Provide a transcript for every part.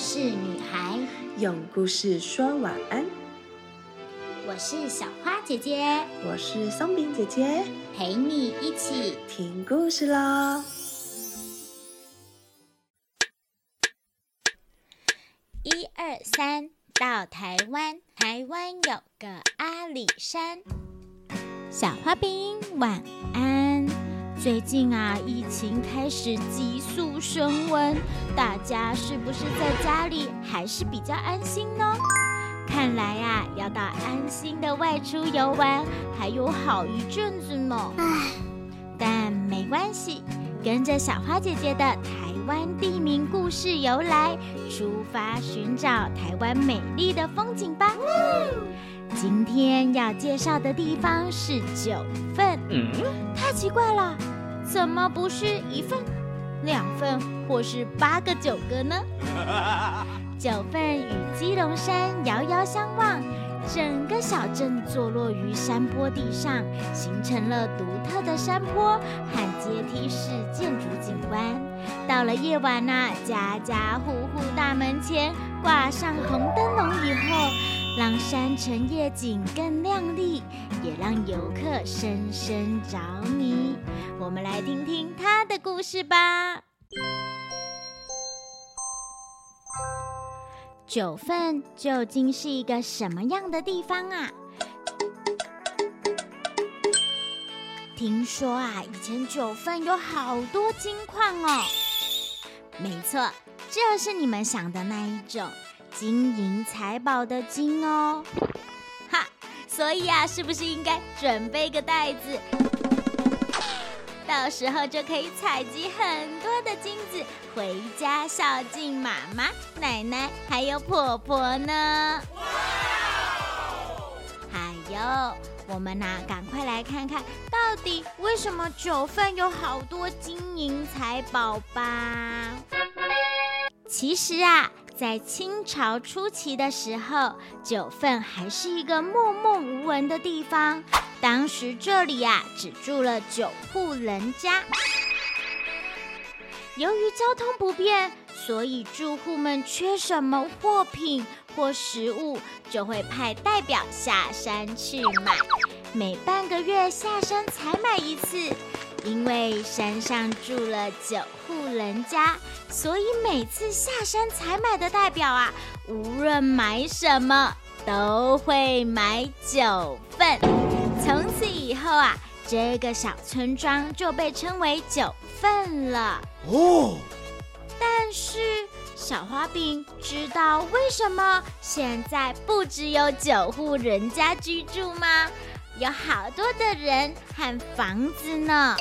事女孩，用故事说晚安。我是小花姐姐，我是松饼姐姐，陪你一起听故事喽。一二三，到台湾，台湾有个阿里山。小花饼晚安。最近啊，疫情开始急速升温，大家是不是在家里还是比较安心呢？看来啊，要到安心的外出游玩还有好一阵子呢。唉，但没关系，跟着小花姐姐的台湾地名故事由来，出发寻找台湾美丽的风景吧。今天要介绍的地方是九份，嗯太奇怪了，怎么不是一份、两份或是八个、九个呢？九份与基隆山遥遥相望，整个小镇坐落于山坡地上，形成了独特的山坡和阶梯式建筑景观。到了夜晚呐，家家户户大门前挂上红灯笼以后。让山城夜景更亮丽，也让游客深深着迷。我们来听听他的故事吧。九份究竟是一个什么样的地方啊？听说啊，以前九份有好多金矿哦。没错，这是你们想的那一种。金银财宝的金哦，哈，所以啊，是不是应该准备个袋子？到时候就可以采集很多的金子回家孝敬妈妈、奶奶还有婆婆呢。还有，我们呐，赶快来看看到底为什么九份有好多金银财宝吧。其实啊。在清朝初期的时候，九份还是一个默默无闻的地方。当时这里呀，只住了九户人家。由于交通不便，所以住户们缺什么货品或食物，就会派代表下山去买。每半个月下山采买一次。因为山上住了九户人家，所以每次下山采买的代表啊，无论买什么都会买九份。从此以后啊，这个小村庄就被称为九份了。哦，但是小花饼知道为什么现在不只有九户人家居住吗？有好多的人和房子呢。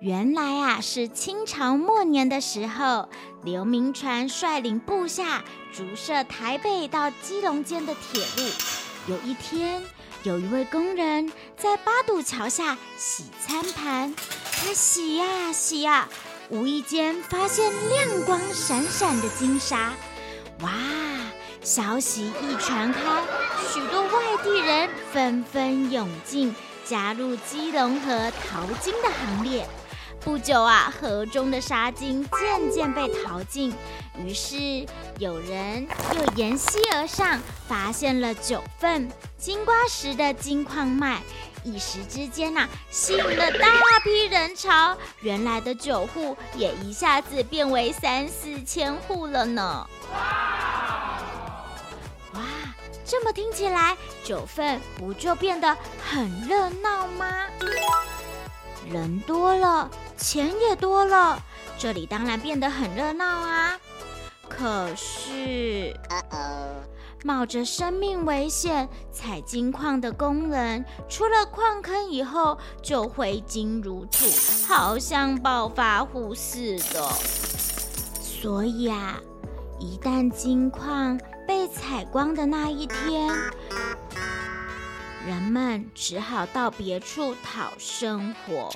原来啊，是清朝末年的时候，刘铭传率领部下筑设台北到基隆间的铁路。有一天，有一位工人在八堵桥下洗餐盘，他洗呀洗呀，无意间发现亮光闪闪的金沙。哇！消息一传开，许多外地人纷纷涌进，加入基隆河淘金的行列。不久啊，河中的沙金渐渐被淘尽，于是有人又沿溪而上，发现了九份金瓜石的金矿脉，一时之间呐，吸引了大批人潮。原来的九户也一下子变为三四千户了呢。这么听起来，九份不就变得很热闹吗？人多了，钱也多了，这里当然变得很热闹啊。可是，冒着生命危险采金矿的工人，出了矿坑以后就挥金如土，好像暴发户似的。所以啊，一旦金矿被采光的那一天，人们只好到别处讨生活。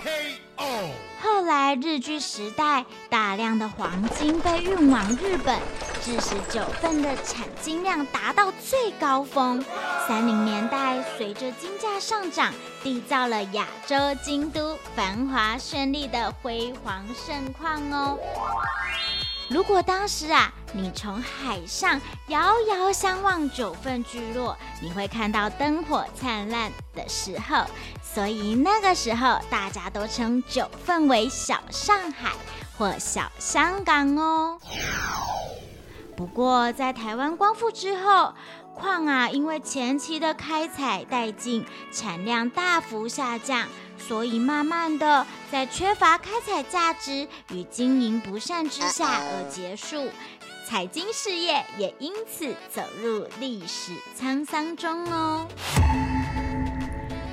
后来日据时代，大量的黄金被运往日本，致使九份的产金量达到最高峰。三零年代，随着金价上涨，缔造了亚洲京都，繁华绚丽的辉煌盛况哦。如果当时啊，你从海上遥遥相望九份聚落，你会看到灯火灿烂的时候，所以那个时候大家都称九份为小上海或小香港哦。不过在台湾光复之后，矿啊因为前期的开采殆尽，产量大幅下降。所以，慢慢的，在缺乏开采价值与经营不善之下而结束，采金事业也因此走入历史沧桑中哦。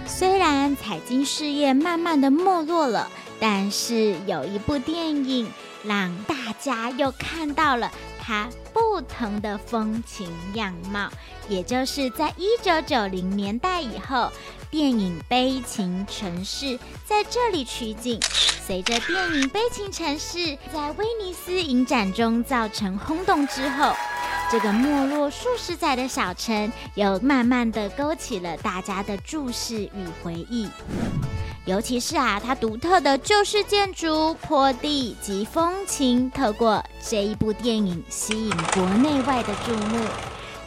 虽然采金事业慢慢的没落了，但是有一部电影让大家又看到了它不同的风情样貌，也就是在一九九零年代以后。电影《悲情城市》在这里取景。随着电影《悲情城市》在威尼斯影展中造成轰动之后，这个没落数十载的小城又慢慢的勾起了大家的注视与回忆。尤其是啊，它独特的旧式建筑、坡地及风情，透过这一部电影吸引国内外的注目。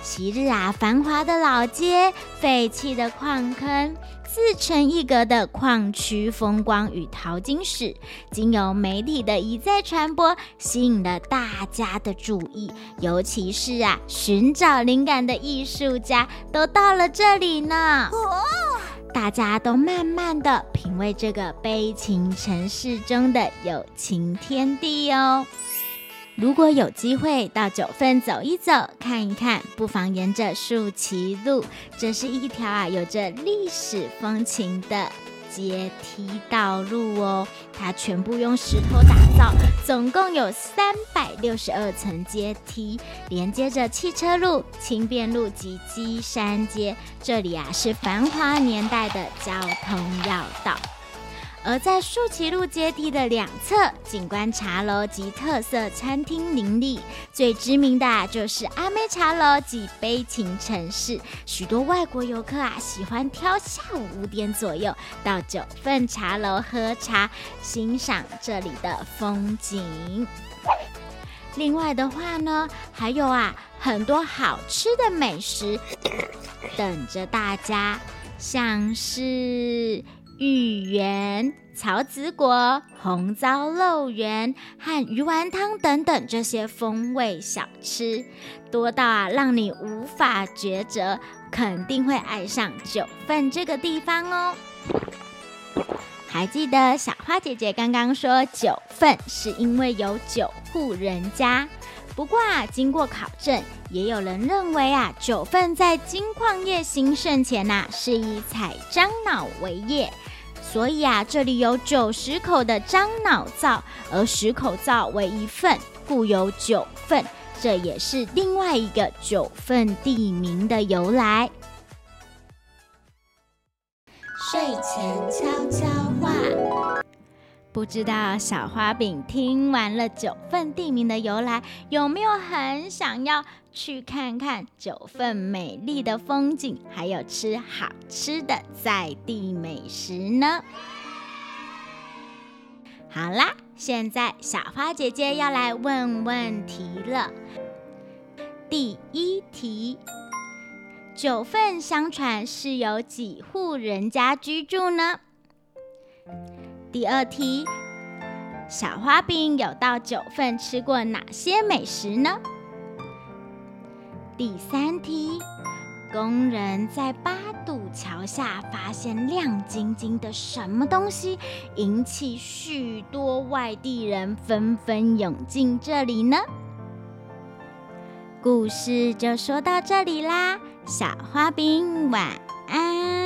昔日啊，繁华的老街、废弃的矿坑、自成一格的矿区风光与淘金史，经由媒体的一再传播，吸引了大家的注意。尤其是啊，寻找灵感的艺术家都到了这里呢。大家都慢慢的品味这个悲情城市中的友情天地哦。如果有机会到九份走一走、看一看，不妨沿着树旗路，这是一条啊有着历史风情的阶梯道路哦。它全部用石头打造，总共有三百六十二层阶梯，连接着汽车路、轻便路及基山街。这里啊是繁华年代的交通要道。而在树旗路阶梯的两侧，景观茶楼及特色餐厅林立，最知名的就是阿妹茶楼及悲情城市。许多外国游客啊，喜欢挑下午五点左右到九份茶楼喝茶，欣赏这里的风景。另外的话呢，还有啊，很多好吃的美食等着大家，像是。芋圆、草籽果、红糟肉圆和鱼丸汤等等这些风味小吃，多到啊让你无法抉择，肯定会爱上九份这个地方哦。还记得小花姐姐刚刚说九份是因为有九户人家，不过啊，经过考证，也有人认为啊，九份在金矿业兴盛前呐，是以采樟脑为业。所以啊，这里有九十口的樟脑灶，而十口灶为一份，故有九份。这也是另外一个九份地名的由来。睡前悄悄话。不知道小花饼听完了九份地名的由来，有没有很想要去看看九份美丽的风景，还有吃好吃的在地美食呢？好啦，现在小花姐姐要来问问题了。第一题：九份相传是有几户人家居住呢？第二题，小花饼有到九份吃过哪些美食呢？第三题，工人在八渡桥下发现亮晶晶的什么东西，引起许多外地人纷纷涌进这里呢？故事就说到这里啦，小花饼晚安。